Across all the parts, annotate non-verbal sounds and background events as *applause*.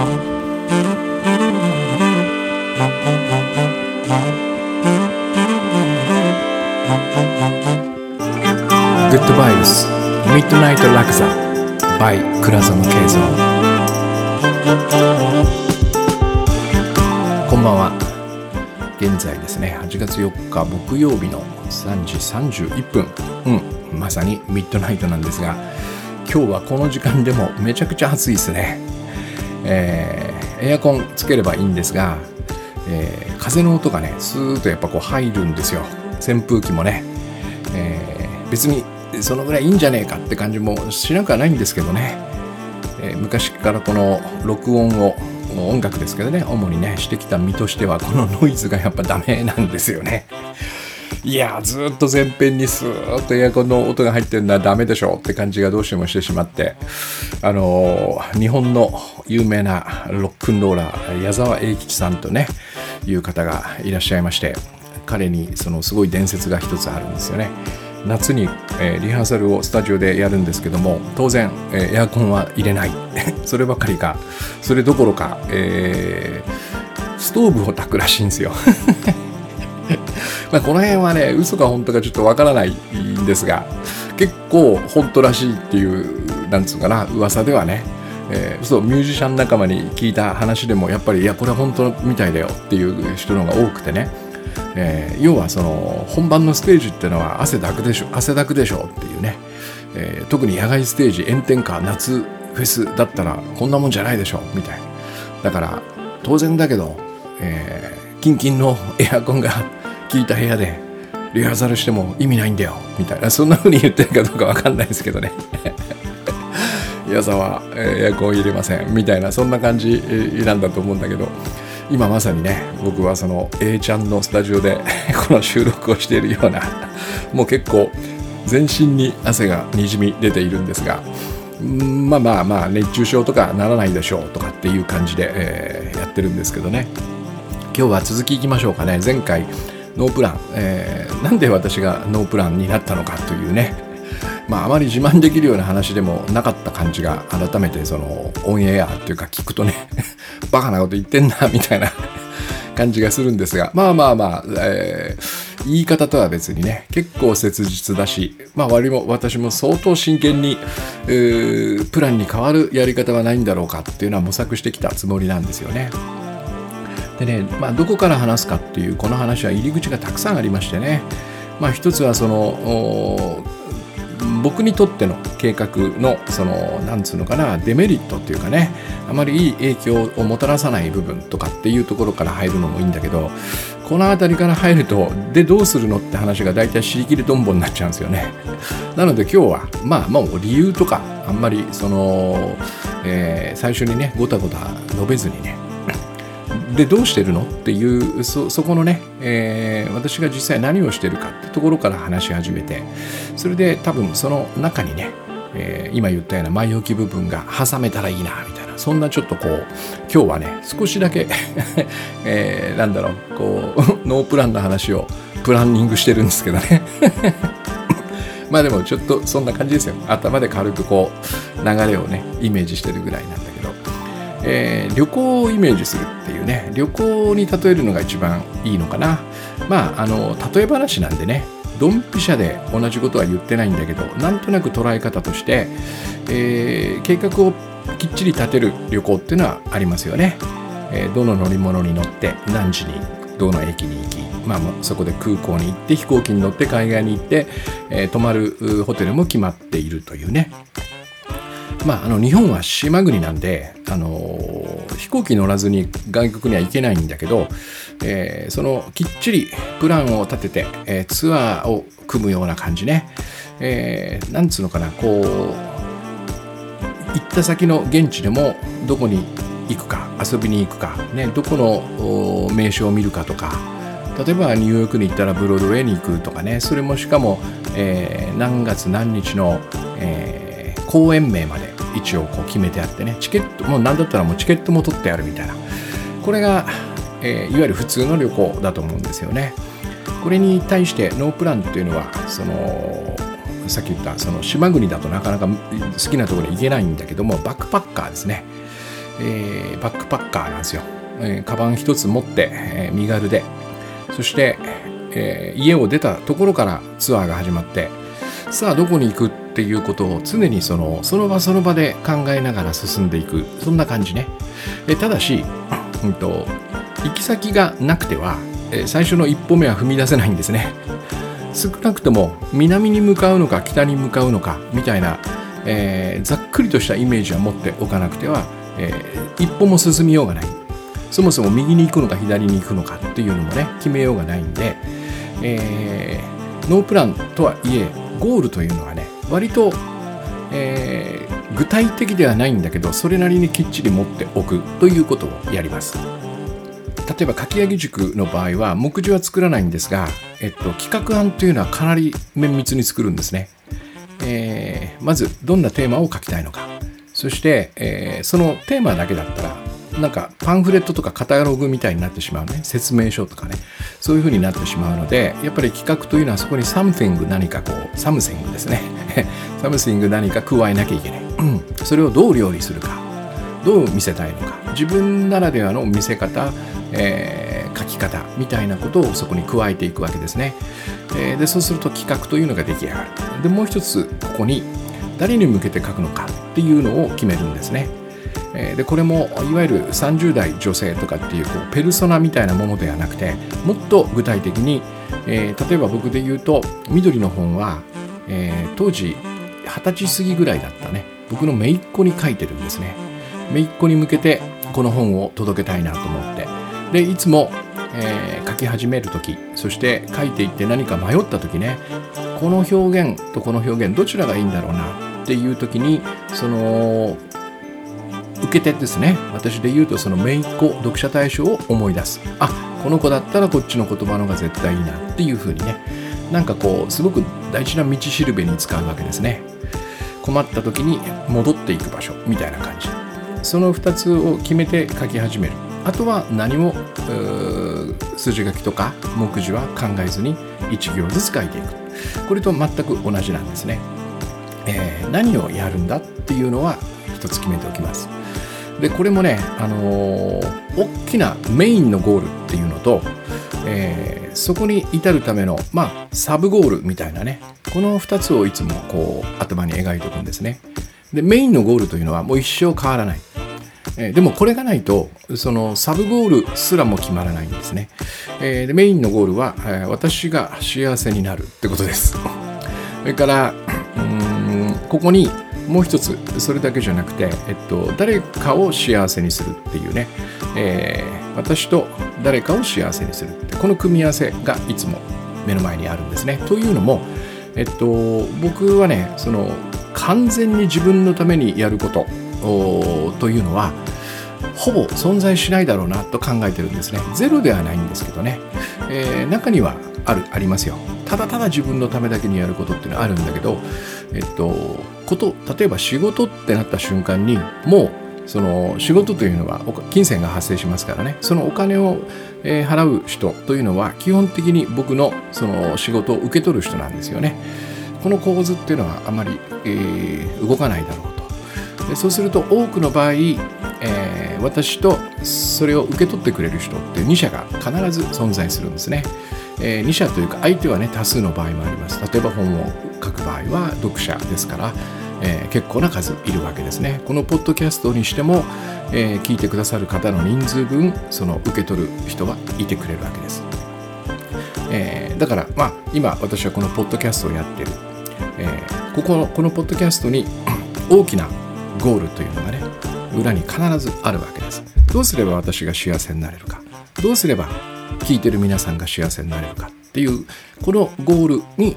グッドバイブスミッドナイトラクザ by 倉園慶三こんばんは。現在ですね8月4日木曜日の3時31分。うんまさにミッドナイトなんですが今日はこの時間でもめちゃくちゃ暑いですね。えー、エアコンつければいいんですが、えー、風の音がねスーッとやっぱこう入るんですよ。扇風機もね、えー、別にそのぐらいいいんじゃねえかって感じもしなくはないんですけどね、え、昔からこの録音を音楽ですけどね主にねしてきた身としてはこのノイズがやっぱダメなんですよね。いやずっと前編にスーッとエアコンの音が入ってるのはダメでしょって感じがどうしてもしてしまって。あのー、日本の有名なロックンローラー矢沢永吉さんとねいう方がいらっしゃいまして彼にそのすごい伝説が一つあるんですよね。夏に、えー、リハーサルをスタジオでやるんですけども当然、えー、エアコンは入れない。*laughs* そればかりか。それどころか、えー、ストーブを炊くらしいんですよ。*laughs* まあこの辺はね嘘か本当かちょっとわからないんですが結構本当らしいっていうなんつうかな噂ではねえー、そうミュージシャン仲間に聞いた話でもやっぱりいやこれは本当みたいだよっていう人の方が多くてねえー、要はその本番のステージっていうのは汗だくでしょ汗だくでしょっていうね、えー、特に野外ステージ炎天下夏フェスだったらこんなもんじゃないでしょみたいな。だから当然だけど、えー、キンキンのエアコンがあっ効いた部屋でリハーサルしても意味ないんだよみたいな。そんな風に言ってるかどうかわかんないですけどね。*laughs* 矢沢エアコン入れませんみたいなそんな感じなんだと思うんだけど今まさにね僕はその A ちゃんのスタジオで *laughs* この収録をしているようなもう結構全身に汗がにじみ出ているんですがまあまあまあ熱中症とかならないでしょうとかっていう感じで、えー、やってるんですけどね。今日は続きいきましょうかね。前回ノープラン、えー、なんで私がノープランになったのかというね。まあ、あまり自慢できるような話でもなかった感じが改めてそのオンエアっていうか聞くとね *laughs* バカなこと言ってんなみたいな *laughs* 感じがするんですが。まあまあまあ、えー、言い方とは別にね結構切実だしまあ割も私も相当真剣に、えー、プランに変わるやり方はないんだろうかっていうのは模索してきたつもりなんですよね。でね、まあ、どこから話すかっていうこの話は入り口がたくさんありましてね、まあ、一つはその僕にとっての計画のそのなんつうのかなデメリットっていうかねあまりいい影響をもたらさない部分とかっていうところから入るのもいいんだけどこの辺りから入るとでどうするのって話が大体尻切りどんぼになっちゃうんですよね。なので今日はまあもう理由とかあんまりその、えー、最初にねごたごた述べずにねでどうしてるの？っていうそこのね、えー、私が実際何をしてるかってところから話し始めてそれで多分その中にね、えー、今言ったような前置き部分が挟めたらいいなみたいなそんなちょっとこう今日はね少しだけ *laughs* えー、なんだろうこう *laughs* ノープランの話をプランニングしてるんですけどね。*laughs* まあでもちょっとそんな感じですよ。頭で軽くこう流れをねイメージしてるぐらいなんだけど。えー、旅行をイメージするいうね旅行に例えるのが一番いいのかな。まああの例え話なんでねドンピシャで同じことは言ってないんだけどなんとなく捉え方として、えー、計画をきっちり立てる旅行っていうのはありますよね、えー、どの乗り物に乗って何時にどの駅に行きまあ、そこで空港に行って飛行機に乗って海外に行って、えー、泊まるホテルも決まっているというね。まあ、あの日本は島国なんで、あのー、飛行機乗らずに外国には行けないんだけど、えー、そのきっちりプランを立てて、えー、ツアーを組むような感じね、えー、なんつうのかなこう行った先の現地でもどこに行くか遊びに行くか、ね、どこの名所を見るかとか例えばニューヨークに行ったらブロードウェイに行くとかねそれもしかも、えー、何月何日の、えー、公演名まで一応こう決めてあってね。チケットもう何だったらもうチケットも取ってあるみたいな。これが、えー、いわゆる普通の旅行だと思うんですよね。これに対してノープランっていうのはそのさっき言ったその島国だとなかなか好きなところに行けないんだけどもバックパッカーですね、えー、バックパッカーなんですよ、えー、カバン一つ持って、えー、身軽で。そして、えー、家を出たところからツアーが始まってさあどこに行くっていうことを常にそのその場その場で考えながら進んでいく。そんな感じね、えただし、うんと、行き先がなくては、え最初の一歩目は踏み出せないんですね。少なくとも南に向かうのか北に向かうのかみたいな、えー、ざっくりとしたイメージは持っておかなくては、えー、一歩も進みようがない。そもそも右に行くのか左に行くのかっていうのもね決めようがないんで、えー、ノープランとはいえゴールというのはね割と、えー、具体的ではないんだけどそれなりにきっちり持っておくということをやります。例えばかき上げ塾の場合は目次は作らないんですが、えっと、企画案というのはかなり綿密に作るんですね、えー、まずどんなテーマを書きたいのか。そして、えー、そのテーマだけだったらなんかパンフレットとかカタログみたいになってしまうね。説明書とかね。そういう風になってしまうのでやっぱり企画というのはそこに something 何かこう something ですね。 something 何か加えなきゃいけない、それをどう料理するか。どう見せたいのか。自分ならではの見せ方、えー、書き方みたいなことをそこに加えていくわけですね、えー、でそうすると企画というのが出来上がる。でもう一つここに誰に向けて書くのかっていうのを決めるんですね。でこれもいわゆる30代女性とかっていうこうペルソナみたいなものではなくてもっと具体的に、えー、例えば僕で言うと緑の本は、えー、当時二十歳過ぎぐらいだったね。僕の姪っ子に書いてるんですね。姪っ子に向けてこの本を届けたいなと思って。でいつも、えー、書き始める時そして書いていって何か迷った時ねこの表現とこの表現どちらがいいんだろうなっていう時にその受け手ですね。私で言うとその姪っ子読者対象を思い出す。あこの子だったらこっちの言葉の方が絶対いいなっていう風にね。なんかこうすごく大事な道しるべに使うわけですね。困った時に戻っていく場所みたいな感じ。その2つを決めて書き始める。あとは何も筋書きとか目次は考えずに1行ずつ書いていく。これと全く同じなんですね、えー、何をやるんだっていうのは一つ決めておきます。でこれもね、あのー、大きなメインのゴールっていうのと、えー、そこに至るための、まあ、サブゴールみたいなねこの2つをいつもこう頭に描いておくんですね。でメインのゴールというのはもう一生変わらない、え、でもこれがないとそのサブゴールすらも決まらないんですね、えー、でメインのゴールは、えー、私が幸せになるってことです。*laughs* それからうんここにもう一つそれだけじゃなくて、えっと、誰かを幸せにするっていうね、えー、私と誰かを幸せにするってこの組み合わせがいつも目の前にあるんですね。というのも、えっと、僕はねその完全に自分のためにやることというのはほぼ存在しないだろうなと考えてるんですね。ゼロではないんですけどね、えー、中にはあるありますよ。ただただ自分のためだけにやることっていうのはあるんだけど、えっと、こと例えば仕事ってなった瞬間にもうその仕事というのは金銭が発生しますからね。そのお金を、払う人というのは基本的に僕のその仕事を受け取る人なんですよね。この構図っていうのはあまり、えー、動かないだろうと。でそうすると多くの場合、えー、私とそれを受け取ってくれる人って2社が必ず存在するんですね。えー、2社というか相手はね多数の場合もあります。例えば本を書く場合は読者ですから、えー、結構な数いるわけですね。このポッドキャストにしても、えー、聞いてくださる方の人数分その受け取る人はいてくれるわけです、えー、だからまあ今私はこのポッドキャストをやってる、えー、ここのこのポッドキャストに *clears throat* 大きなゴールというのがね裏に必ずあるわけです。どうすれば私が幸せになれるか。どうすれば聞いてる皆さんが幸せになれるかっていうこのゴールに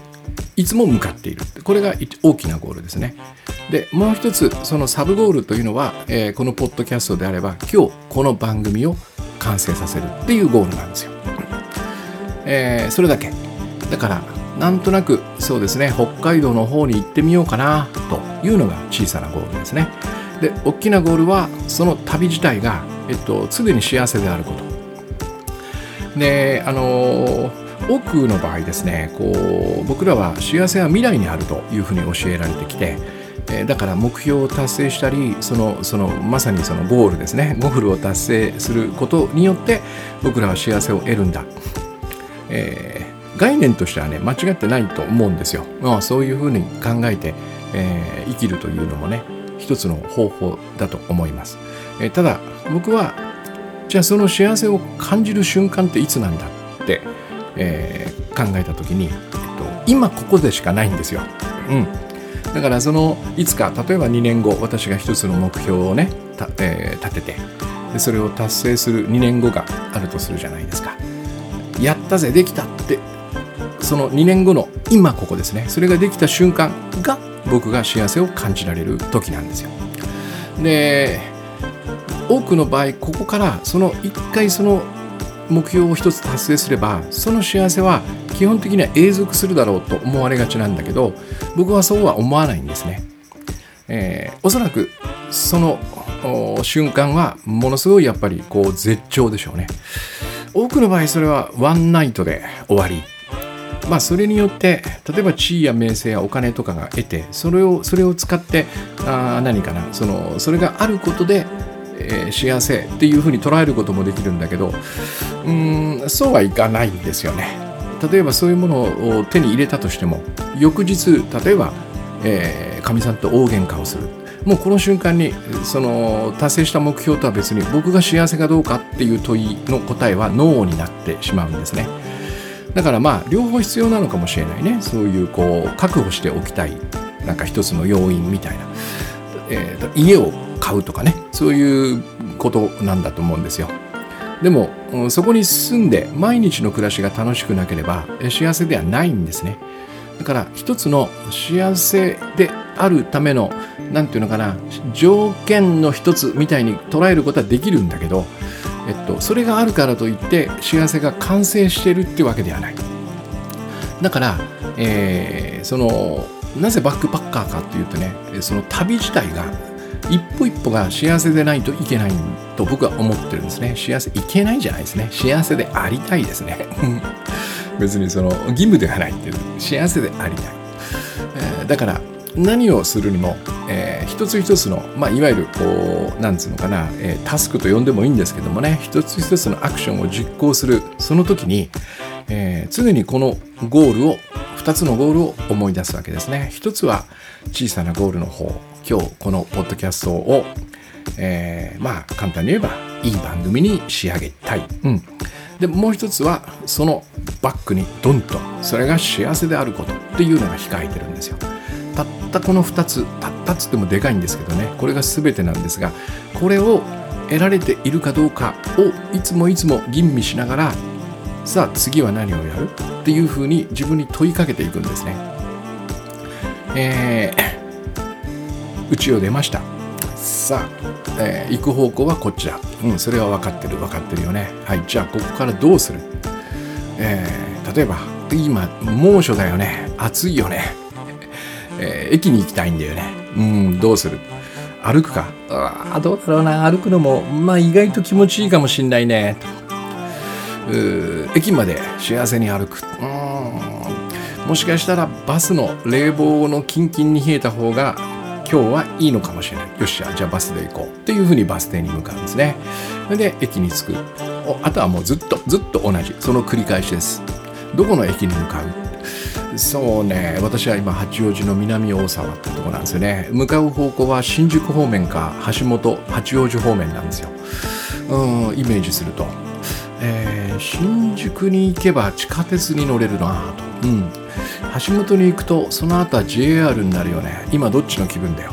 いつも向かっている。これが大きなゴールですね。でもう一つそのサブゴールというのは、えー、このポッドキャストであれば今日この番組を完成させるっていうゴールなんですよ、えー、それだけ。だからなんとなくそうですね北海道の方に行ってみようかなというのが小さなゴールですね。で大きなゴールはその旅自体が、えっと、常に幸せであること。であの多くの場合ですねこう僕らは幸せは未来にあるというふうに教えられてきて、だから目標を達成したりそのそのまさにそのゴールですねゴールを達成することによって僕らは幸せを得るんだ、えー、概念としてはね間違ってないと思うんですよ、まあ、そういうふうに考えて、えー、生きるというのもね一つの方法だと思います、えー、ただ僕はじゃあその幸せを感じる瞬間っていつなんだって、えー、考えた時に、えっと、今ここでしかないんですよ。うん、だからそのいつか例えば2年後私が一つの目標をね、えー、立ててでそれを達成する2年後があるとするじゃないですか。やったぜできたってその2年後の今ここですねそれができた瞬間が僕が幸せを感じられる時なんですよ。で多くの場合ここからその一回その目標を一つ達成すればその幸せは基本的には永続するだろうと思われがちなんだけど僕はそうは思わないんですね。えー、おそらくその瞬間はものすごいやっぱりこう絶頂でしょうね。多くの場合それはワンナイトで終わり。まあそれによって例えば地位や名声やお金とかが得てそれをそれを使ってあ何かなそのそれがあることでえ、幸せっていうふうに捉えることもできるんだけどうんそうはいかないんですよね。例えばそういうものを手に入れたとしても翌日例えばかみ、えー、さんと大喧嘩をするもうこの瞬間にその達成した目標とは別に僕が幸せかどうかっていう問いの答えはノーになってしまうんですね。だからまあ両方必要なのかもしれないねそういうこう確保しておきたいなんか一つの要因みたいな、えー、家を買うとかねそういうことなんだと思うんですよ。でもそこに住んで毎日の暮らしが楽しくなければ幸せではないんですね。だから一つの幸せであるための何て言うのかな条件の一つみたいに捉えることはできるんだけど、えっと、それがあるからといって幸せが完成してるってわけではない。だから、えー、そのなぜバックパッカーかっていうとねその旅自体が一歩一歩が幸せでないといけないと僕は思ってるんですね。幸せいけないじゃないですね。幸せでありたいですね。*laughs* 別にその義務ではないっていう。幸せでありたい、えー、だから何をするにも、えー、一つ一つの、まあ、いわゆるこうなんつうのかな、えー、タスクと呼んでもいいんですけどもね。一つ一つのアクションを実行する。その時に、えー、常にこのゴールを2つのゴールを思い出すわけですね。一つは小さなゴールの方。今日このポッドキャストを、えー、まあ簡単に言えばいい番組に仕上げたい。うん、でもう一つはそのバックにドンとそれが幸せであることっていうのが控えてるんですよ。たったこの2つたったっつってもでかいんですけどねこれが全てなんですがこれを得られているかどうかをいつもいつも吟味しながらさあ次は何をやるっていうふうに自分に問いかけていくんですね。えー家を出ました。さあ、えー、行く方向はこっちだ。うんそれは分かってる分かってるよね。はいじゃあここからどうする？えー、例えば今猛暑だよね。暑いよね、えー、駅に行きたいんだよね。うんどうする？歩くか？あどうだろうな。歩くのもまあ意外と気持ちいいかもしんないね。駅まで幸せに歩く。うん。もしかしたらバスの冷房のキンキンに冷えた方が今日はいいのかもしれない。よっしゃじゃあバスで行こう。っていうふうにバス停に向かうんですね。それで駅に着く。あとはもうずっとずっと同じ。その繰り返しです。どこの駅に向かう？そうね私は今八王子の南大沢ってとこなんですよね。向かう方向は新宿方面か橋本八王子方面なんですよ。うんイメージすると、えー、新宿に行けば地下鉄に乗れるなと。うん。橋本に行くとその後は JR になるよね。今どっちの気分だよ。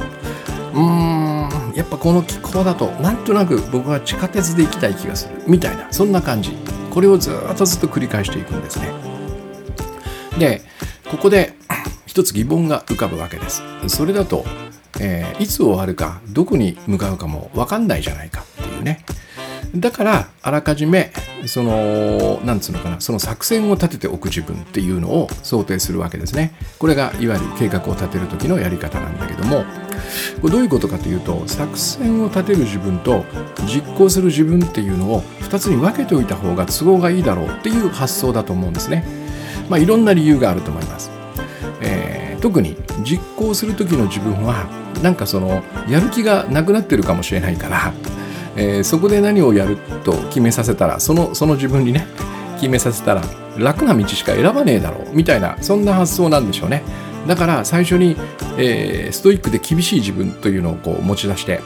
うーんやっぱこの気候だとなんとなく僕は地下鉄で行きたい気がする。みたいなそんな感じ。これをずっとずっと繰り返していくんですね。でここで一つ疑問が浮かぶわけです。それだと、えー、いつ終わるかどこに向かうかも分かんないじゃないかっていうね。だからあらかじめそのなんつうのかなその作戦を立てておく自分っていうのを想定するわけですね。これがいわゆる計画を立てる時のやり方なんだけどもこれどういうことかというと作戦を立てる自分と実行する自分っていうのを2つに分けておいた方が都合がいいだろうっていう発想だと思うんですね。まあいろんな理由があると思います、え特に実行する時の自分はなんかそのやる気がなくなってるかもしれないから、えー、そこで何をやると決めさせたらそのその自分にね決めさせたら楽な道しか選ばねえだろうみたいなそんな発想なんでしょうね。だから最初に、えー、ストイックで厳しい自分というのをこう持ち出して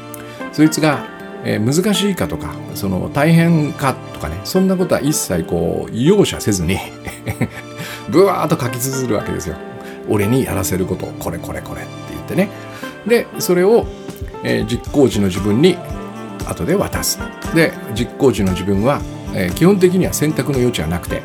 そいつが、えー、難しいかとかその大変かとかねそんなことは一切こう容赦せずに *laughs* ブワーッと書き綴るわけですよ。俺にやらせることこれこれこれって言ってね。でそれを、えー、実行時の自分に後で渡す。で実行時の自分はえー、基本的には選択の余地はなくて、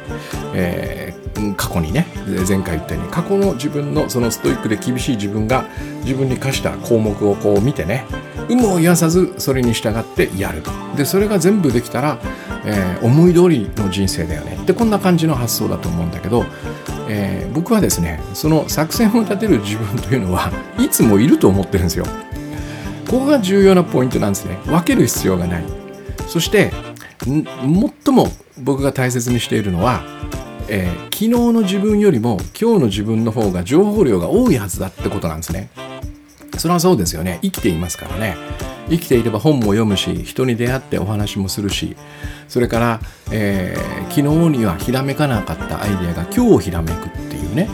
えー、過去にね前回言ったように過去の自分のそのストイックで厳しい自分が自分に課した項目をこう見てね有無を言わさずそれに従ってやるでそれが全部できたら、えー、思い通りの人生だよね。ってこんな感じの発想だと思うんだけど、え、僕はですねその作戦を立てる自分というのはいつもいると思ってるんですよ。ここが重要なポイントなんですね分ける必要がないそして最も僕が大切にしているのは、えー、昨日の自分よりも今日の自分の方が情報量が多いはずだってことなんですね。それはそうですよね。生きていますからね。生きていれば本も読むし人に出会ってお話もするしそれから、えー、昨日にはひらめかなかったアイデアが今日ひらめくっていうね、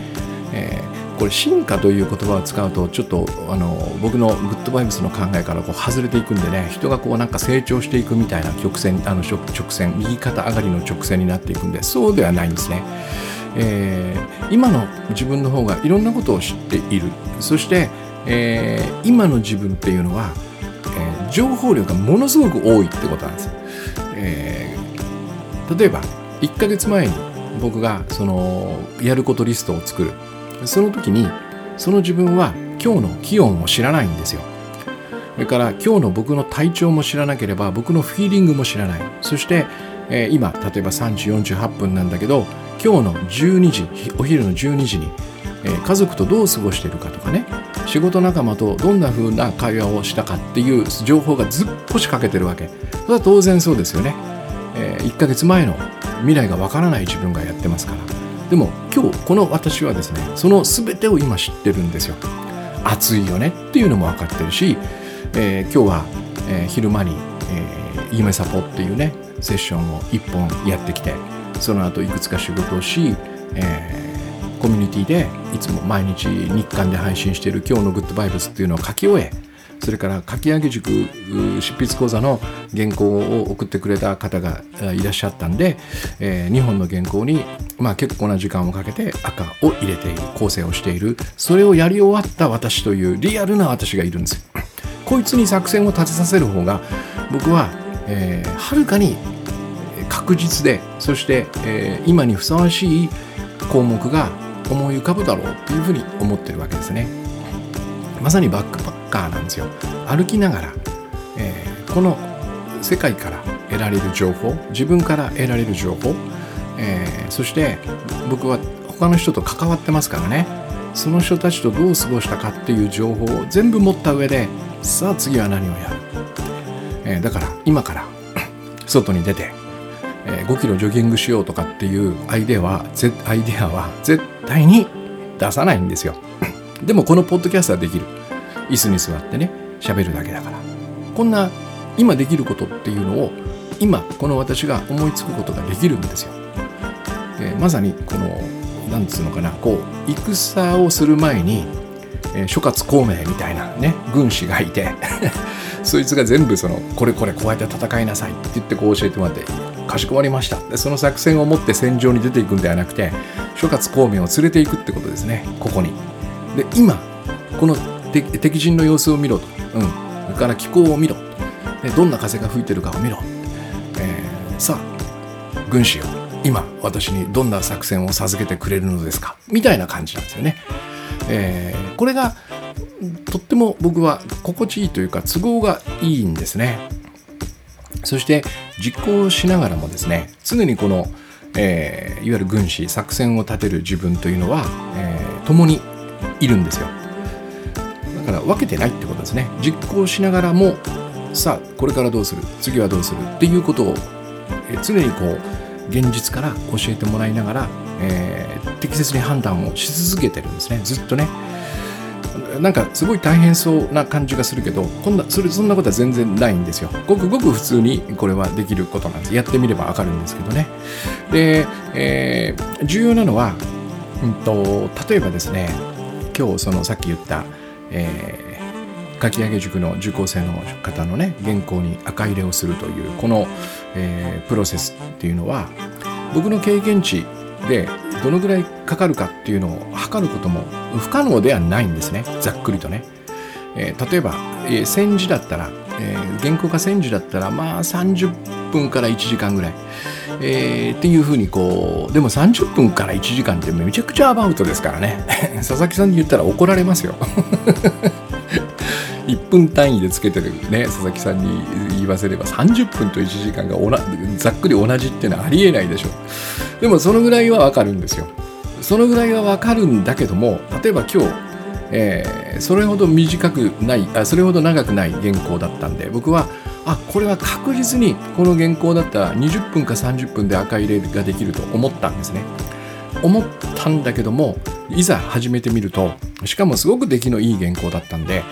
えーこれ進化という言葉を使うとちょっとあの僕のグッドバイブスの考えからこう外れていくんでね人がこうなんか成長していくみたいな曲線あの直線右肩上がりの直線になっていくんでそうではないんですね。えー、今の自分の方がいろんなことを知っているそして、えー、今の自分っていうのは、えー、情報量がものすごく多いってことなんです。え、例えば1ヶ月前に僕がそのやることリストを作るその時にその自分は今日の気温を知らないんですよ。それから今日の僕の体調も知らなければ僕のフィーリングも知らない。そして、えー、今例えば3時48分なんだけど今日の12時お昼の12時に、えー、家族とどう過ごしてるかとかね。仕事仲間とどんな風な会話をしたかっていう情報がずっぽしかけてるわけ。それは当然そうですよね、えー、1ヶ月前の未来がわからない自分がやってますから。でも今日この私はですねその全てを今知ってるんですよ。暑いよねっていうのも分かってるし、えー、今日は、えー、昼間に、えー、夢サポっていうねセッションを1本やってきてその後いくつか仕事をし、えー、コミュニティでいつも毎日日刊で配信している今日のグッドバイブスっていうのを書き終えそれから書き上げ塾執筆講座の原稿を送ってくれた方がいらっしゃったんで、えー、2本の原稿に、まあ、結構な時間をかけて赤を入れている構成をしているそれをやり終わった私というリアルな私がいるんですこいつに作戦を立てさせる方が僕は、えー、はるかに確実でそして、えー、今にふさわしい項目が思い浮かぶだろうっていうふうに思ってるわけですね。まさにバックパカーなんですよ。歩きながら、えー、この世界から得られる情報自分から得られる情報、えー、そして僕は他の人と関わってますからね。その人たちとどう過ごしたかっていう情報を全部持った上でさあ次は何をやる、えー、だから今から *coughs* 外に出て、えー、5キロジョギングしようとかっていうアイデアはアイデアは絶対に出さないんですよ。*coughs* でもこのポッドキャストはできる。椅子に座ってね喋るだけだからこんな今できることっていうのを今この私が思いつくことができるんですよ。でまさにこの何つうのかなこう戦をする前に、えー、諸葛孔明みたいなね軍師がいて *laughs* そいつが全部そのこれこれこうやって戦いなさいって言ってこう教えてもらってかしこまりましたでその作戦を持って戦場に出ていくんではなくて諸葛孔明を連れていくってことですねここに。で今この敵陣の様子を見ろと、うん、それから気候を見ろ、でどんな風が吹いてるかを見ろ、えー、さあ軍師よ今私にどんな作戦を授けてくれるのですか？みたいな感じなんですよね。えー、これがとっても僕は心地いいというか都合がいいんですね。そして実行しながらもですね常にこの、えー、いわゆる軍師作戦を立てる自分というのは、えー、共にいるんですよ。から分けてないってことですね。実行しながらもさあこれからどうする？次はどうする？っていうことを常にこう、現実から教えてもらいながら、えー、適切に判断をし続けてるんですね。ずっとね。なんかすごい大変そうな感じがするけどこんなそれそんなことは全然ないんですよ。ごくごく普通にこれはできることなんです。やってみればわかるんですけどね。で、えー、重要なのは、うんと、例えばですね今日そのさっき言った、えー、かき上げ塾の受講生の方のね原稿に赤入れをするというこの、えー、プロセスっていうのは僕の経験値でどのぐらいかかるかっていうのを測ることも不可能ではないんですね。ざっくりとね、えー、例えば、えー、戦時だったら、えー、原稿が戦時だったらまあ30分から1時間ぐらい、えー、っていうふうにこうでも30分から1時間ってめちゃくちゃアバウトですからね。*laughs* 佐々木さんに言ったら怒られますよ。*laughs* 1分単位でつけてるね佐々木さんに言わせれば30分と1時間がざっくり同じっていうのはありえないでしょでもそのぐらいはわかるんですよ。そのぐらいはわかるんだけども例えば今日、えー、それほど短くないあそれほど長くない原稿だったんで僕はあこれは確実にこの原稿だったら20分か30分で赤入れができると思ったんですね思ったんだけどもいざ始めてみるとしかもすごく出来のいい原稿だったんで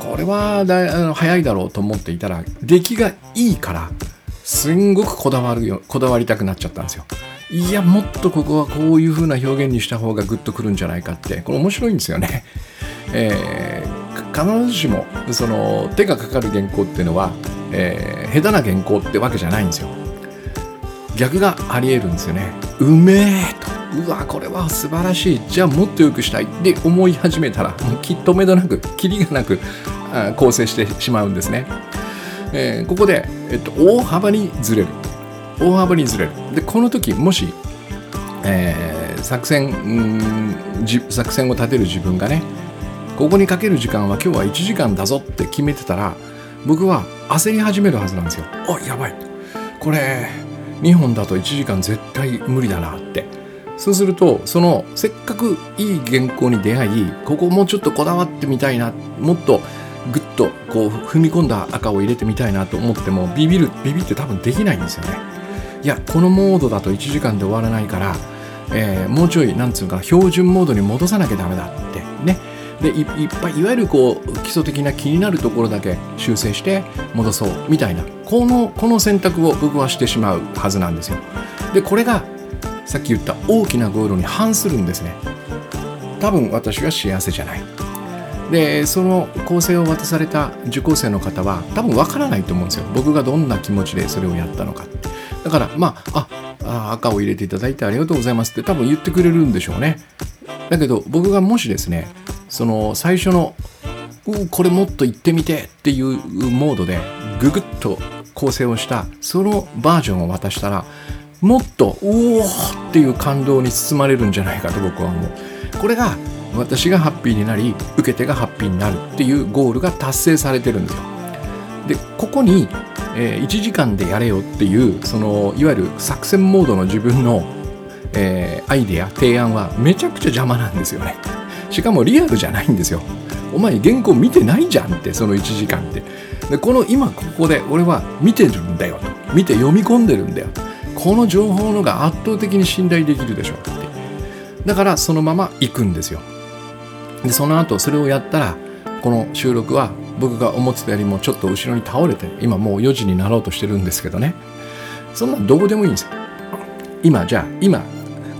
これはだあの早いだろうと思っていたら出来がいいからすんごくこだわるよこだわりたくなっちゃったんですよいやもっとここはこういう風な表現にした方がグッとくるんじゃないかってこれ面白いんですよね。*laughs* えー、必ずしもその手がかかる原稿っていうのは、えー、下手な原稿ってわけじゃないんですよ。逆がありえるんですよね。うめえと。うわこれは素晴らしいじゃあもっと良くしたいって思い始めたらもうきっとめどなくキリがなく構成してしまうんですね。えー、ここで、えっと、大幅にずれる大幅にずれるでこの時もし、えー、作戦作戦を立てる自分がねここにかける時間は今日は1時間だぞって決めてたら僕は焦り始めるはずなんですよ。あやばいこれ2本だと1時間絶対無理だなってそうするとそのせっかくいい原稿に出会いここもうちょっとこだわってみたいなもっとぐっとこう踏み込んだ赤を入れてみたいなと思ってもビビるビビって多分できないんですよね。いやこのモードだと1時間で終わらないから、えー、もうちょいなんつうか標準モードに戻さなきゃダメだってでいっぱいいわゆるこう基礎的な気になるところだけ修正して戻そうみたいなこのこの選択を僕はしてしまうはずなんですよ。でこれがさっき言った大きなゴールに反するんですね。多分私は幸せじゃない。でその構成を渡された受講生の方は多分わからないと思うんですよ。僕がどんな気持ちでそれをやったのか。だからまああ赤を入れていただいてありがとうございますって多分言ってくれるんでしょうね。だけど僕がもしですねその最初のうこれもっと言ってみてっていうモードでググッと構成をしたそのバージョンを渡したらもっとおおっていう感動に包まれるんじゃないかと僕は思う。これが私がハッピーになり受け手がハッピーになるっていうゴールが達成されてるんですよ。でここにえー、1時間でやれよっていうそのいわゆる作戦モードの自分の、えー、アイデア提案はめちゃくちゃ邪魔なんですよね。しかもリアルじゃないんですよ。お前原稿見てないじゃんってその1時間って。でこの今ここで俺は見てるんだよと。見て読み込んでるんだよこの情報のが圧倒的に信頼できるでしょってだからそのまま行くんですよ。でその後それをやったらこの収録は僕が思ってたよりもちょっと後ろに倒れて今もう4時になろうとしてるんですけどね。そんなどうでもいいんですよ。今じゃあ今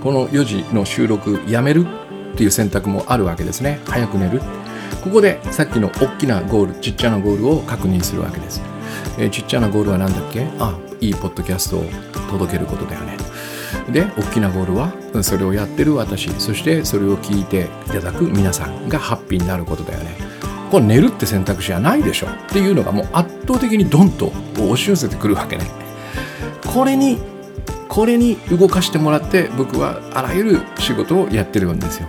この4時の収録やめるっていう選択もあるわけですね。早く寝る。ここでさっきの大きなゴールちっちゃなゴールを確認するわけです、えー、ちっちゃなゴールは何だっけ？あいいポッドキャストを届けることだよね。で大きなゴールは？それをやってる私。そしてそれを聞いていただく皆さんがハッピーになることだよね。これ寝るって選択肢はないでしょ。っていうのがもう圧倒的にドンと押し寄せてくるわけね。これにこれに動かしてもらって僕はあらゆる仕事をやってるんですよ。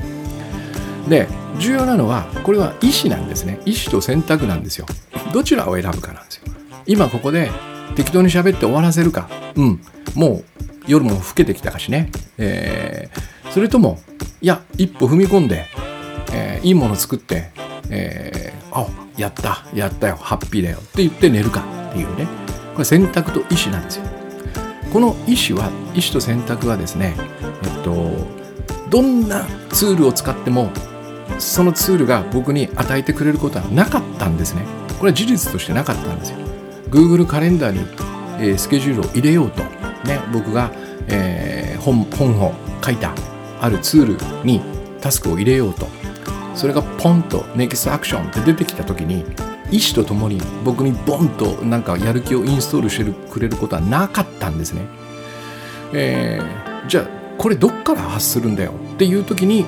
で重要なのはこれは意思なんですね。意思と選択なんですよ。どちらを選ぶかなんですよ。今ここで適当に喋って終わらせるか。うん。もう夜も更けてきたかしね、えー、それともいや一歩踏み込んで、えー、いいもの作ってえー、あやったやったよハッピーだよって言って寝るかっていうね。これ選択と意思なんですよ。この意思は意思と選択はですねえっとどんなツールを使ってもそのツールが僕に与えてくれることはなかったんですねこれは事実としてなかったんですよ Google カレンダーに、えー、スケジュールを入れようと、ね、僕が、えー、本本を書いたあるツールにタスクを入れようとそれがポンと Next Action って出てきた時に意思とともに僕にボンとなんかやる気をインストールしてくれることはなかったんですね。えー、じゃあこれどっから発するんだよっていう時に、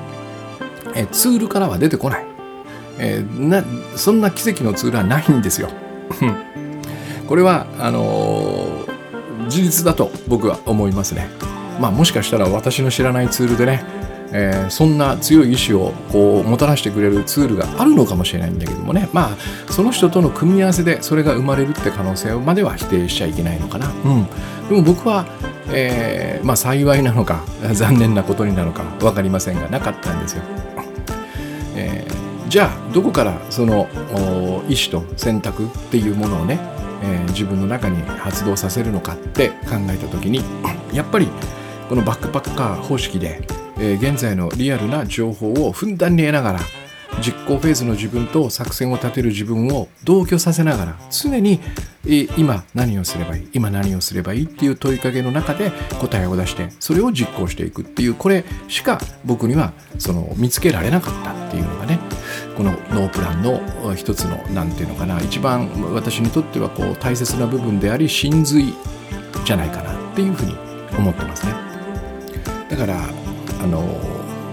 えツールからは出てこない、え、なそんな奇跡のツールはないんですよ。*laughs* これはあのー、事実だと僕は思いますね。まあもしかしたら私の知らないツールでねえー、そんな強い意志をこうもたらしてくれるツールがあるのかもしれないんだけどもね。まあその人との組み合わせでそれが生まれるって可能性までは否定しちゃいけないのかな、うん、でも僕は、えー、まあ幸いなのか残念なことになるのか分かりませんがなかったんですよ、えー、じゃあどこからその意思と選択っていうものをね、えー、自分の中に発動させるのかって考えた時に *coughs* やっぱりこのバックパッカー方式でえー、現在のリアルな情報をふんだんに得ながら実行フェーズの自分と作戦を立てる自分を同居させながら常に、今何をすればいい？今何をすればいいっていう問いかけの中で答えを出してそれを実行していくっていうこれしか僕にはその見つけられなかったっていうのがねこのノープランの一つの何て言うのかな一番私にとってはこう大切な部分であり真髄じゃないかなっていうふうに思ってますね。だからあの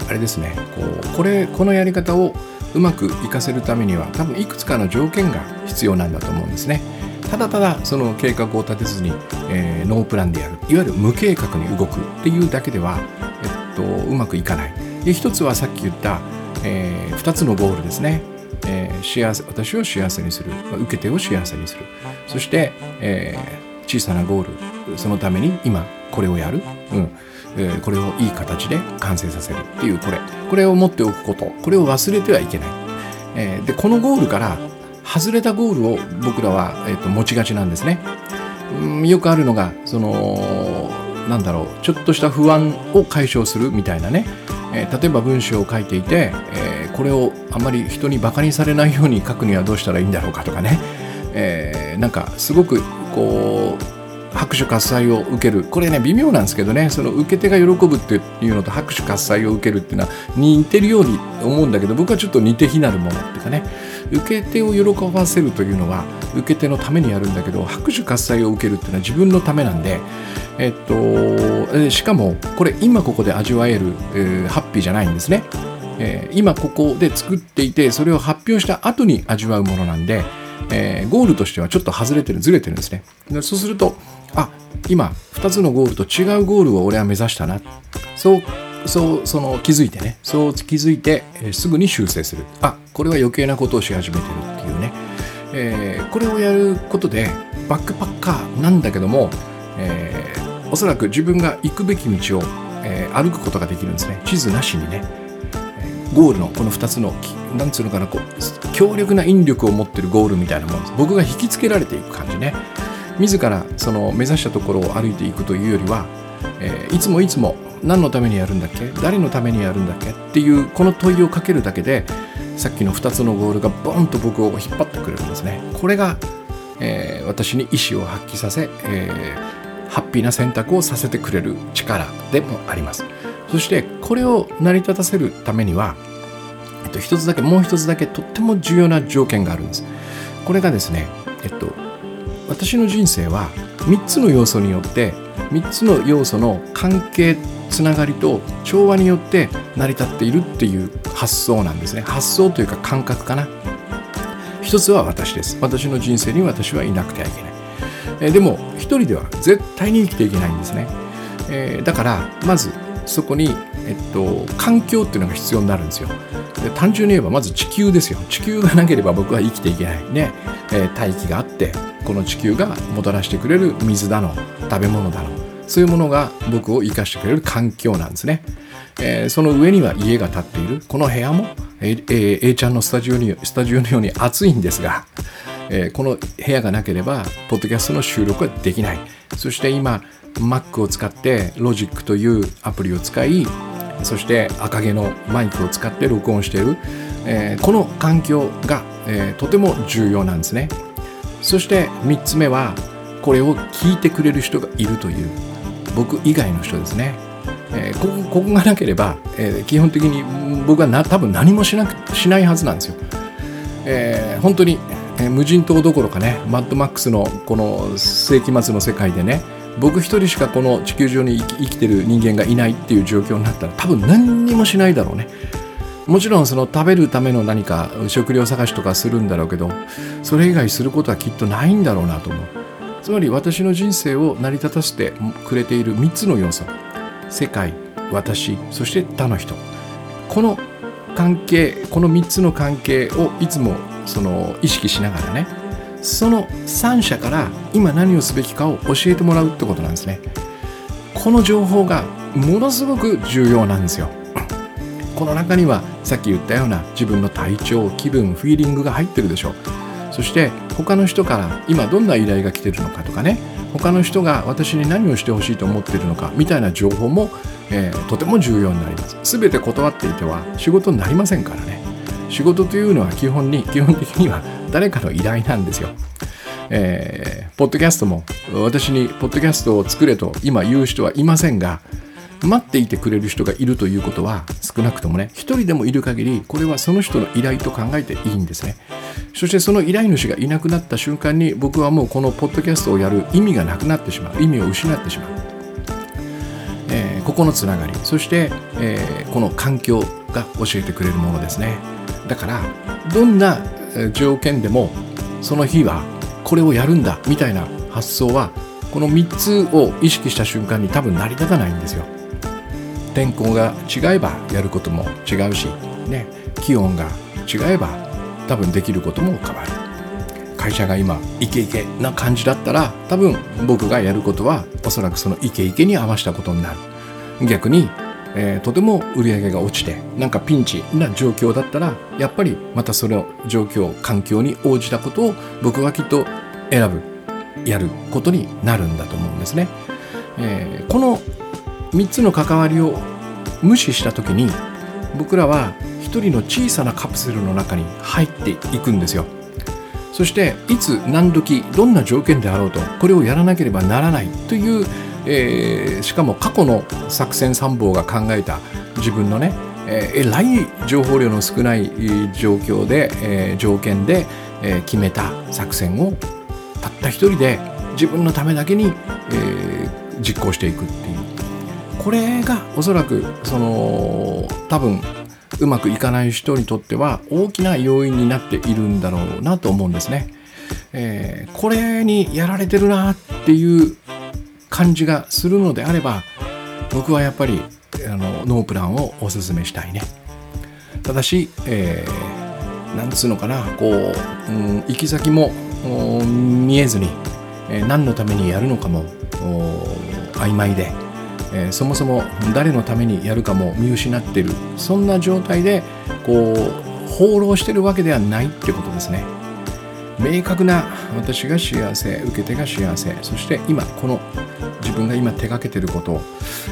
あれですねこうこれこのやり方をうまく活かせるためには多分いくつかの条件が必要なんだと思うんですね。ただただその計画を立てずに、えー、ノープランでやる。いわゆる無計画に動くっていうだけでは、えっと、うまくいかない。で一つはさっき言った、えー、2つのゴールですね、えー、幸せ私を幸せにする。受け手を幸せにする。そして、えー、小さなゴール。そのために今これをやる、うん。えー、これをいい形で完成させるっていうこれ。これを持っておくこと。これを忘れてはいけない、えー、でこのゴールから外れたゴールを僕らは、えーと、持ちがちなんですね、うん、よくあるのがそのなんだろうちょっとした不安を解消するみたいなね、えー、例えば文章を書いていて、えー、これをあまり人にバカにされないように書くにはどうしたらいいんだろうかとかね、えー、なんかすごくこう拍手喝采を受ける。これね微妙なんですけどね。その受け手が喜ぶっていうのと拍手喝采を受けるっていうのは似てるように思うんだけど僕はちょっと似て非なるものっていうかね。受け手を喜ばせるというのは受け手のためにやるんだけど拍手喝采を受けるっていうのは自分のためなんでえっとしかもこれ今ここで味わえる、えー、ハッピーじゃないんですね、えー、今ここで作っていてそれを発表した後に味わうものなんでえー、ゴールとしてはちょっと外れてるずれてるんですね。でそうするとあ今2つのゴールと違うゴールを俺は目指したな。そうそうその気づいてね。そう気づいて、えー、すぐに修正する。あこれは余計なことをし始めてるっていうね、えー、これをやることでバックパッカーなんだけども、え、おそらく自分が行くべき道を、え、歩くことができるんですね。地図なしにね。ゴールのこの2つのなんつうのかなこう強力な引力を持ってるゴールみたいなものです。僕が引きつけられていく感じね。自らその目指したところを歩いていくというよりは、えー、いつもいつも何のためにやるんだっけ？誰のためにやるんだっけ？っていうこの問いをかけるだけでさっきの2つのゴールがボンと僕を引っ張ってくれるんですね。これが、えー、私に意志を発揮させ、えー、ハッピーな選択をさせてくれる力でもあります。そしてこれを成り立たせるためには、えっと、一つだけもう一つだけとっても重要な条件があるんです。これがですねえっと私の人生は3つの要素によって3つの要素の関係つながりと調和によって成り立っているっていう発想なんですね。発想というか感覚かな。一つは私です。私の人生に私はいなくてはいけない、え、でも一人では絶対に生きていけないんですね、えー、だからまずそこに、えっと、環境っていうのが必要になるんですよ。で単純に言えばまず地球ですよ。地球がなければ僕は生きていけない。ね、えー、大気があってこの地球がもたらしてくれる水だの食べ物だの。そういうものが僕を生かしてくれる環境なんですね、えー、その上には家が建っている。この部屋も、えー、A ちゃんのスタジオにスタジオのように暑いんですが、えー、この部屋がなければポッドキャストの収録はできない。そして今 Mac を使ってロジックというアプリを使いそして赤毛のマイクを使って録音している、えー、この環境が、えー、とても重要なんですね。そして3つ目はこれを聞いてくれる人がいるという僕以外の人ですね、えー、ここここがなければ、えー、基本的に僕はな多分何もしなくしないはずなんですよ、えー、本当に、えー、無人島どころかねマッドマックスのこの世紀末の世界でね僕一人しかこの地球上に生きてる人間がいないっていう状況になったら多分何にもしないだろうね。もちろんその食べるための何か食料探しとかするんだろうけどそれ以外することはきっとないんだろうなと思う。つまり私の人生を成り立たせてくれている3つの要素。世界私そして他の人。この関係この3つの関係をいつもその意識しながらねその3者から今何をすべきかを教えてもらうってことなんですね。この情報がものすごく重要なんですよ。*coughs* この中にはさっき言ったような自分の体調気分フィーリングが入ってるでしょう。そして他の人から今どんな依頼が来てるのかとかね。他の人が私に何をしてほしいと思っているのかみたいな情報も、えー、とても重要になります。全て断っていては仕事になりませんからね。仕事というのは基本に基本的には誰かの依頼なんですよ。えー、ポッドキャストも私にポッドキャストを作れと今言う人はいませんが待っていてくれる人がいるということは少なくともね一人でもいる限りこれはその人の依頼と考えていいんですね。そしてその依頼主がいなくなった瞬間に僕はもうこのポッドキャストをやる意味がなくなってしまう。意味を失ってしまう、えー、ここのつながり。そして、えー、この環境が教えてくれるものですね。だからどんな条件でもその日はこれをやるんだみたいな発想はこの3つを意識した瞬間に多分成り立たないんですよ。天候が違えばやることも違うし、ね、気温が違えば多分できることも変わる。会社が今イケイケな感じだったら多分僕がやることはおそらくそのイケイケに合わせたことになる。逆に、えー、とても売り上げが落ちてなんかピンチな状況だったらやっぱりまたその状況環境に応じたことを僕はきっと選ぶやることになるんだと思うんですね、えー、この3つの関わりを無視した時に僕らは一人の小さなカプセルの中に入っていくんですよ。そしていつ何時どんな条件であろうとこれをやらなければならないという、えー、しかも過去の作戦参謀が考えた自分のね、えー、らい情報量の少ない状況で、えー、条件で、えー、決めた作戦をたった一人で自分のためだけに、えー、実行していくっていうこれがおそらくその多分うまくいかない人にとっては大きな要因になっているんだろうなと思うんですね。え、これにやられてるなっていう感じがするのであれば僕はやっぱりあのノープランをおすすめしたいね。ただし、えー、なんつうのかなこう、うん、行き先も見えずに、えー、何のためにやるのかも曖昧でえー、そもそも誰のためにやるかも見失ってるそんな状態でこう放浪してるわけではないってことですね明確な私が幸せ受け手が幸せそして今この分が今手がけてることを、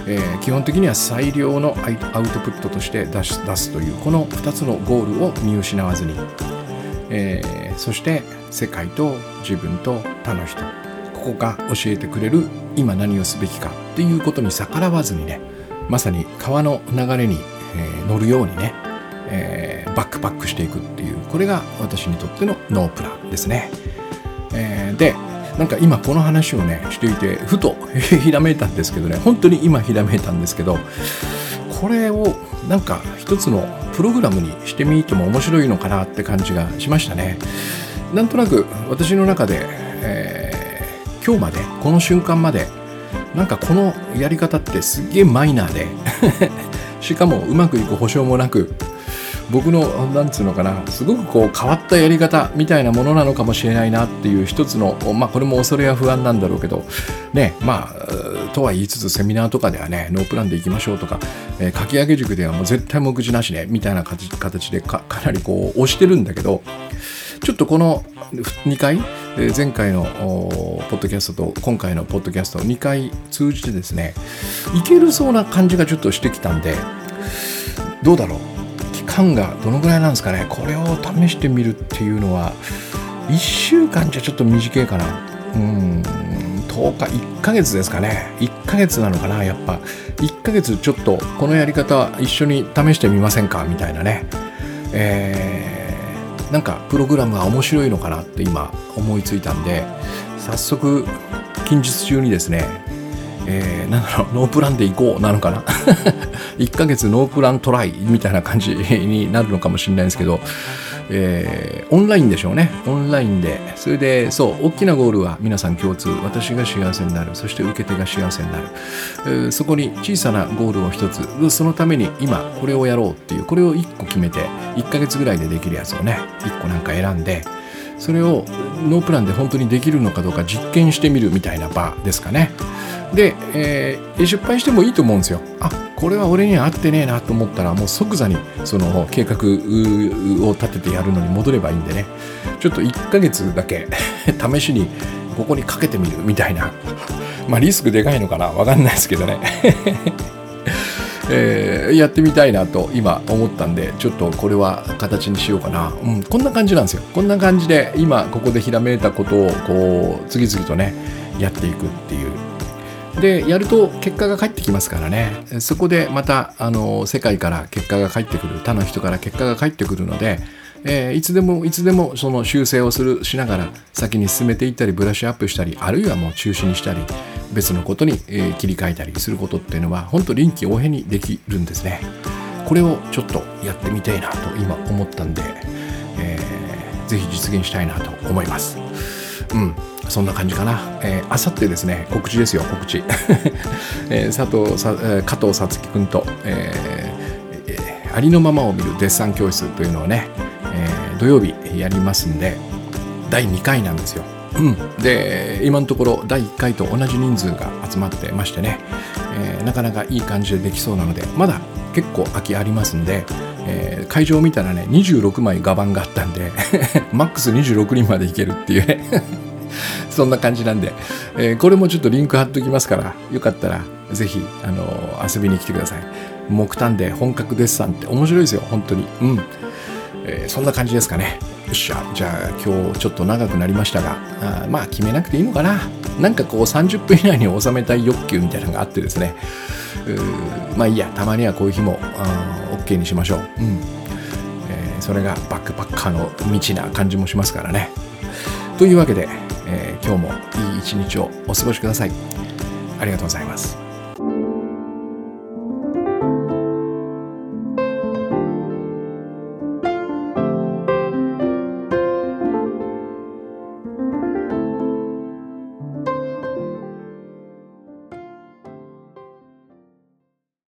えー、基本的には最良のアウトプットとして出し出すというこの2つのゴールを見失わずに、えー、そして世界と自分と他の人ここが教えてくれる今何をすべきかっていうことに逆らわずにねまさに川の流れに、え、乗るようにね、えー、バックパックしていくっていうこれが私にとってのノープランですね。えー、でなんか今この話をねしていてふとひらめいたんですけどね本当に今ひらめいたんですけどこれをなんか一つのプログラムにしてみても面白いのかなって感じがしましたね。なんとなく私の中で、えー今日までこの瞬間までなんかこのやり方ってすっげえマイナーで *laughs* しかもうまくいく保証もなく僕のなんつうのかなすごくこう変わったやり方みたいなものなのかもしれないなっていう一つのまあこれも恐れや不安なんだろうけどねまあとは言いつつセミナーとかではねノープランでいきましょうとか、えー、書き上げ塾ではもう絶対目次なしねみたいな形でかなりこう押してるんだけどちょっとこの2回前回のポッドキャストと今回のポッドキャスト2回通じてですねいけるそうな感じがちょっとしてきたんでどうだろう？期間がどのぐらいなんですかね？これを試してみるっていうのは1週間じゃちょっと短いかな。うん。10日1ヶ月ですかね。1ヶ月なのかなやっぱ。1ヶ月ちょっとこのやり方一緒に試してみませんか？みたいなね。えー、なんかプログラムが面白いのかなって今思いついたんで早速近日中にですねえー、なんだろうノープランで行こうなのかな。1ヶ月ノープラントライみたいな感じになるのかもしれないんですけどえー、オンラインでしょうね。オンラインで。それでそう大きなゴールは皆さん共通。私が幸せになる。そして受け手が幸せになる、えー、そこに小さなゴールを一つ。そのために今これをやろうっていうこれを1個決めて1ヶ月ぐらいでできるやつをね1個なんか選んでそれをノープランで本当にできるのかどうか実験してみるみたいな場ですかね。で、えー、失敗してもいいと思うんですよ。あこれは俺には合ってねえなと思ったらもう即座にその計画を立ててやるのに戻ればいいんでね。ちょっと1ヶ月だけ *laughs* 試しにここにかけてみるみたいな。まあリスクでかいのかな？わかんないですけどね。えー、やってみたいなと今思ったんでちょっとこれは形にしようかな、うん、こんな感じなんですよ。こんな感じで今ここでひらめいたことをこう次々とねやっていくっていう。でやると結果が返ってきますからね。そこでまたあの世界から結果が返ってくる。他の人から結果が返ってくるので、えー、いつでもいつでもその修正をするしながら先に進めていったりブラッシュアップしたりあるいはもう中止にしたり別のことに、えー、切り替えたりすることっていうのは本当臨機応変にできるんですねこれをちょっとやってみたいなと今思ったんで、えー、ぜひ実現したいなと思いますうんそんな感じかな。え、あさってですね、告知ですよ、告知。*laughs* えー、佐藤さ、え、加藤さつきくんと、えー、ありのままを見るデッサン教室というのをね、土曜日やりますんで、第2回なんですよ。うん、で今のところ第1回と同じ人数が集まってましてね、えー、なかなかいい感じでできそうなのでまだ結構空きありますんで、えー、会場を見たらね26枚画板があったんで *laughs* マックス26人までいけるっていうね *laughs* そんな感じなんで、えー、これもちょっとリンク貼っときますから、よかったらぜひ、あのー、遊びに来てください。木炭で本格デッサンって面白いですよ、本当に。うん。えー、そんな感じですかね。よっしゃ、じゃあ今日ちょっと長くなりましたが、あまあ決めなくていいのかな。なんかこう30分以内に収めたい欲求みたいなのがあってですね、まあいいや、たまにはこういう日もあ OK にしましょう。うん。えー、それがバックパッカーの未知な感じもしますからね。というわけで、えー、今日もいい一日をお過ごしください。ありがとうございます。